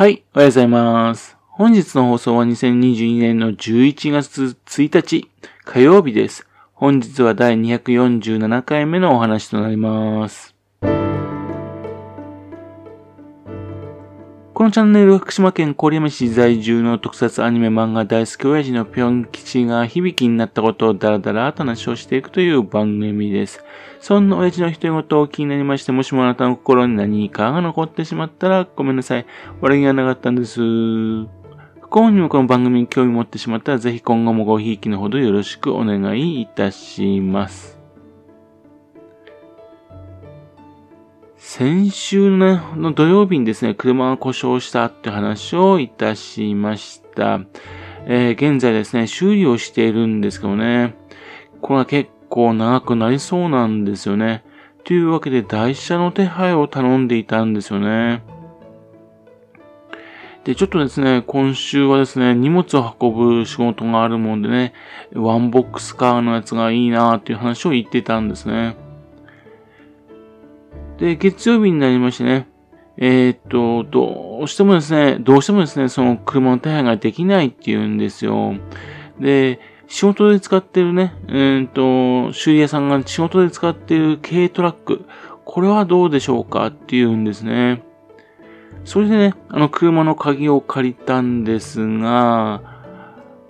はい、おはようございます。本日の放送は2022年の11月1日火曜日です。本日は第247回目のお話となります。このチャンネルは福島県郡山市在住の特撮アニメ漫画大好き親父のぴょん吉が響きになったことをダラダラと話をしていくという番組です。そんな親父の独り言を気になりまして、もしもあなたの心に何かが残ってしまったらごめんなさい。悪気がなかったんです。不幸にもこの番組に興味持ってしまったら、ぜひ今後もごひいきのほどよろしくお願いいたします。先週の,、ね、土曜日にですね、車が故障したって話をいたしました。えー現在ですね、修理をしているんですけどね、これは結構長くなりそうなんですよね。というわけで台車の手配を頼んでいたんですよね。で、ちょっとですね、今週はですね、荷物を運ぶ仕事があるもんでね、ワンボックスカーのやつがいいなーっていう話を言ってたんですね。で、月曜日になりましてね、えーっと、どうしてもですね、どうしてもですね、その車の手配ができないっていうんですよ。で、仕事で使ってるね、えーっと、修理屋さんが仕事で使ってる軽トラック、これはどうでしょうかっていうんですね。それでね、あの車の鍵を借りたんですが、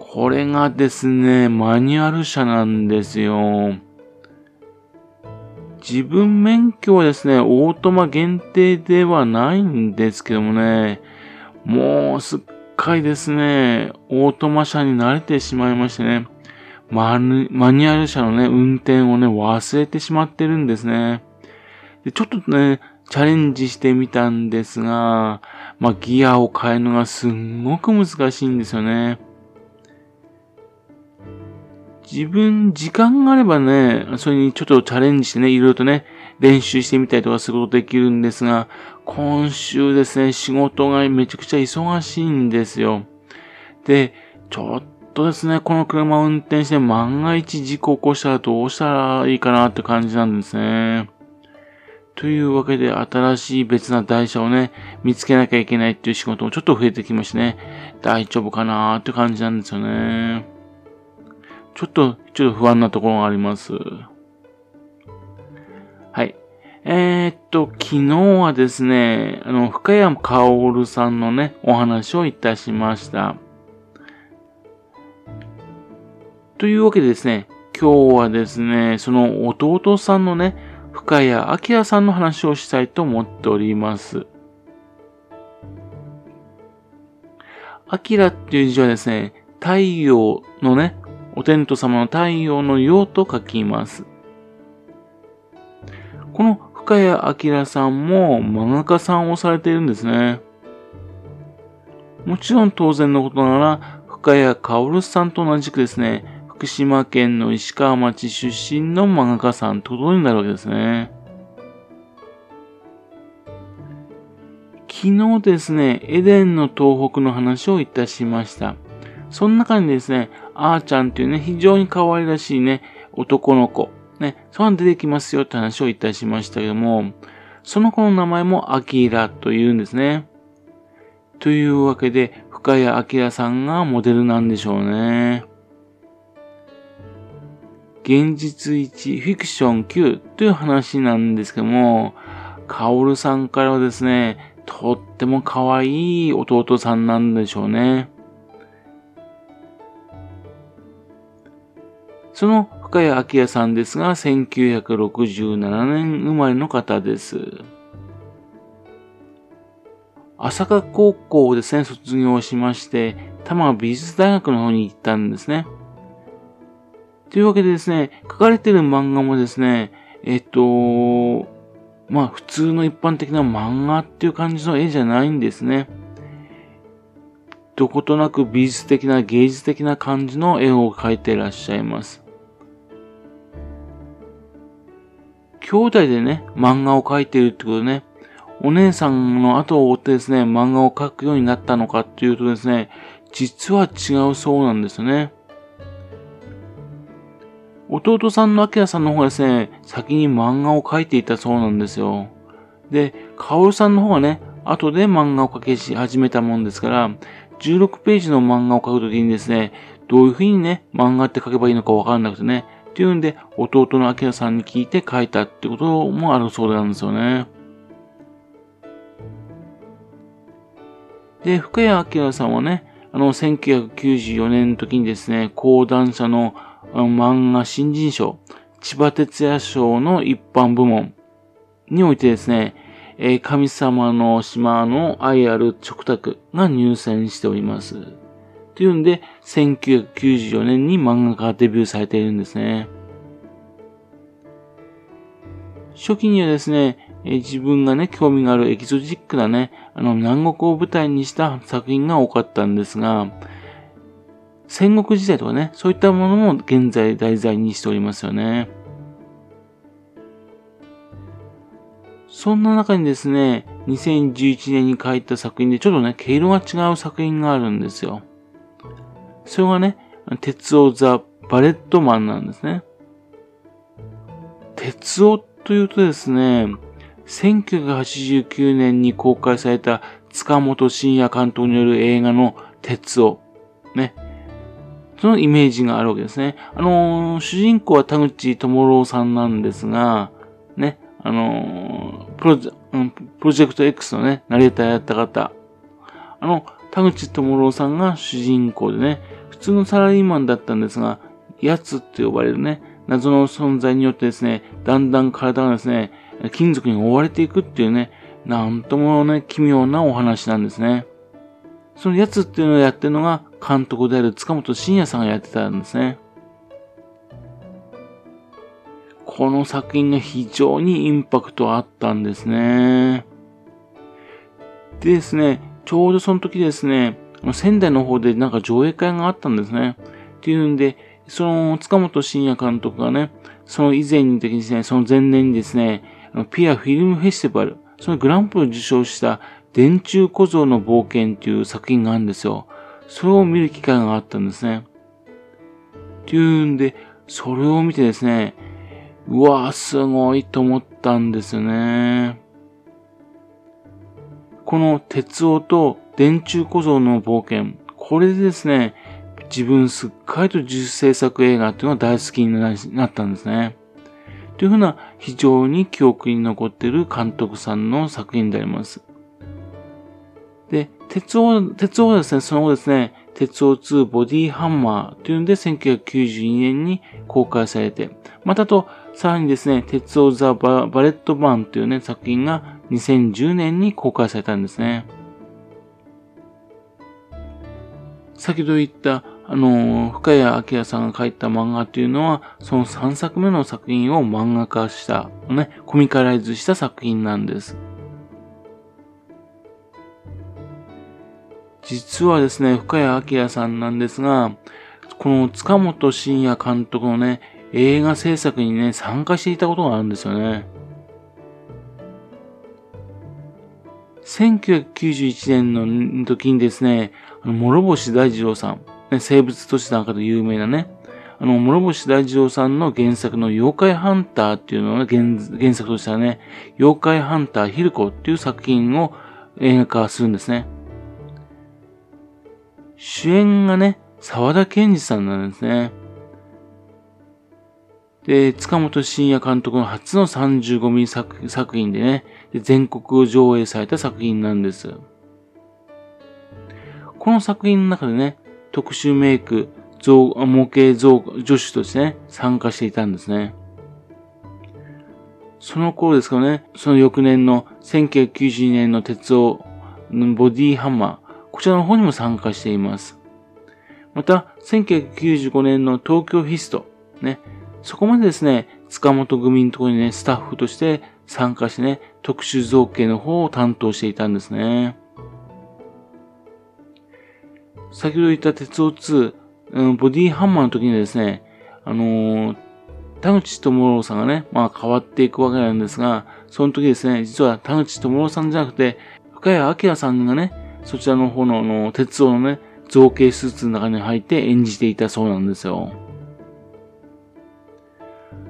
これがですね、マニュアル車なんですよ。自分免許はですね、オートマ限定ではないんですけどもね、もうすっかりですね、オートマ車に慣れてしまいましてね、マニュアル車のね、運転をね、忘れてしまってるんですね。でちょっとね、チャレンジしてみたんですが、まあ、ギアを変えるのがすんごく難しいんですよね。自分、時間があればね、それにちょっとチャレンジしてね、いろいろとね、練習してみたりとかすることできるんですが、今週ですね、仕事がめちゃくちゃ忙しいんですよ。で、ちょっとですね、この車を運転して万が一事故起こしたらどうしたらいいかなって感じなんですね。というわけで、新しい別な台車をね、見つけなきゃいけないっていう仕事もちょっと増えてきましてね、大丈夫かなーって感じなんですよね。ちょっと、ちょっと不安なところがあります。はい。えー、っと、昨日はですね、あの、深谷薫さんのね、お話をいたしました。というわけでですね、今日はですね、その弟さんのね、深谷明さんの話をしたいと思っております。明っていう字はですね、太陽のね、お天道様の太陽の陽と書きます。この深谷明さんも漫画家さんをされているんですね。もちろん当然のことなら、深谷薫さんと同じくですね、福島県の石川町出身の漫画家さんということになるわけですね。昨日ですね、エデンの東北の話をいたしました。その中にですね、あーちゃんっていうね、非常に可愛らしいね、男の子、ね、そう出てきますよって話をいたしましたけども、その子の名前もアキラというんですね。というわけで、深谷明さんがモデルなんでしょうね。現実1、フィクション9という話なんですけども、カオルさんからはですね、とっても可愛い弟さんなんでしょうね。その深谷明さんですが、1967年生まれの方です。朝霞高校をですね、卒業しまして、多摩美術大学の方に行ったんですね。というわけでですね、書かれてる漫画もですね、えっと、まあ普通の一般的な漫画っていう感じの絵じゃないんですね。どことなく美術的な芸術的な感じの絵を描いていらっしゃいます。兄弟でね、漫画を描いているってことね、お姉さんの後を追ってですね、漫画を描くようになったのかっていうとですね、実は違うそうなんですよね。弟さんの明さんの方がですね、先に漫画を描いていたそうなんですよ。で、カオルさんの方がね、後で漫画を描き始めたもんですから、16ページの漫画を描くときにですね、どういうふうにね、漫画って書けばいいのかわからなくてね、っていうんで、弟の明さんに聞いて書いたってこともあるそうなんですよね。で、深谷明さんはね、あの、1994年の時にですね、講談社の漫画新人賞、千葉哲也賞の一般部門においてですね、え神様の島の愛ある直卓が入選しております。というんで、1994年に漫画家がデビューされているんですね。初期にはですね、え自分がね、興味があるエキゾチックなね、あの、南国を舞台にした作品が多かったんですが、戦国時代とかね、そういったものも現在題材にしておりますよね。そんな中にですね、2011年に書いた作品でちょっとね、毛色が違う作品があるんですよ。それがね、鉄オザ・バレットマンなんですね。鉄オというとですね、1989年に公開された塚本慎也監督による映画の鉄オ。ね。そのイメージがあるわけですね。あのー、主人公は田口智郎さんなんですが、ね、あのー、プロ、プロジェクト X のね、ナレーターやった方。あの、田口智郎さんが主人公でね、普通のサラリーマンだったんですが、奴って呼ばれるね、謎の存在によってですね、だんだん体がですね、金属に覆われていくっていうね、なんともね、奇妙なお話なんですね。その奴っていうのをやってるのが監督である塚本慎也さんがやってたんですね。この作品が非常にインパクトあったんですね。でですね、ちょうどその時ですね、仙台の方でなんか上映会があったんですね。っていうんで、その塚本慎也監督がね、その以前にですね、その前年にですね、ピアフィルムフェスティバル、そのグランプリを受賞した電柱小僧の冒険っていう作品があるんですよ。それを見る機会があったんですね。っていうんで、それを見てですね、うわぁ、すごいと思ったんですよね。この鉄夫と電柱小僧の冒険、これでですね、自分すっかりと自主制作映画っていうのが大好きになったんですね。というふうな非常に記憶に残っている監督さんの作品であります。で、鉄王、鉄王はですね、その後ですね、鉄王2ボディハンマーというんで1992年に公開されて、またと、さらにですね、鉄王ザ・バレットバーンというね、作品が2010年に公開されたんですね。先ほど言ったあの、深谷明さんが書いた漫画っていうのは、その3作目の作品を漫画化した、ね、コミカライズした作品なんです。実はですね、深谷明さんなんですが、この塚本慎也監督のね、映画制作にね、参加していたことがあるんですよね。1991年の時にですね、あの諸星大二郎さん、ね、生物都市の中で有名なね、あの、諸星大二郎さんの原作の妖怪ハンターっていうのを、ね、原原作としてはね、妖怪ハンターヒルコっていう作品を映画化するんですね。主演がね、沢田健二さんなんですね。で、塚本慎也監督の初の35ミリ作作品でねで、全国上映された作品なんです。この作品の中でね、特殊メイク、造模型造助手としてね、参加していたんですね。その頃ですかね、その翌年の1992年の鉄道ボディハンマー、こちらの方にも参加しています。また、1995年の東京ヒスト、ね、そこまでですね、塚本組のところにね、スタッフとして参加してね、特殊造形の方を担当していたんですね。先ほど言った鉄オ2、ボディハンマーの時にですね、あのー、田口智郎さんがね、まあ変わっていくわけなんですが、その時ですね、実は田口智郎さんじゃなくて、深谷明さんがね、そちらの方の、あの鉄道のね、造形スーツの中に入って演じていたそうなんですよ。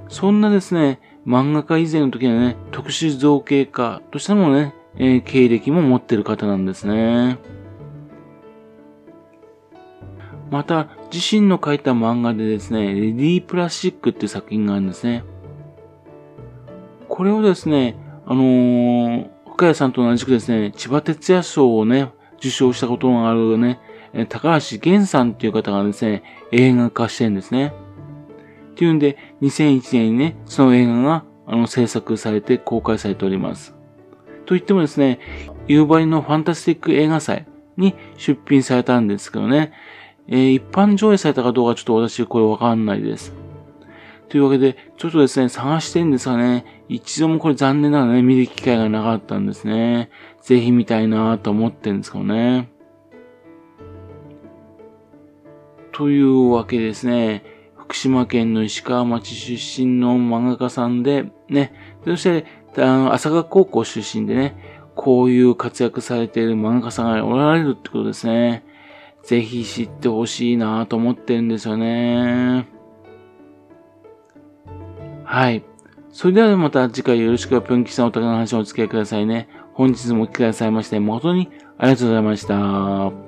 そんなですね、漫画家以前の時はね、特殊造形家としてもね、えー、経歴も持ってる方なんですね。また、自身の書いた漫画でですね、レディープラスチックっていう作品があるんですね。これをですね、あのー、深谷さんと同じくですね、千葉哲也賞をね、受賞したことがあるね、高橋源さんっていう方がですね、映画化してるんですね。っていうんで、2001年にね、その映画が、あの、制作されて公開されております。と言ってもですね、夕張のファンタスティック映画祭に出品されたんですけどね、えー、一般上映されたかどうかちょっと私これわかんないです。というわけで、ちょっとですね、探してんですがね、一度もこれ残念ながらね、見る機会がなかったんですね。ぜひ見たいなと思ってるんですけどね。というわけですね、福島県の石川町出身の漫画家さんで、ね、そして、あの、朝霞高校出身でね、こういう活躍されている漫画家さんがおられるってことですね。ぜひ知ってほしいなと思ってるんですよね。はい。それではまた次回よろしくぷんきさんお宝の話をお付き合いくださいね。本日もお聞きくださいまして誠にありがとうございました。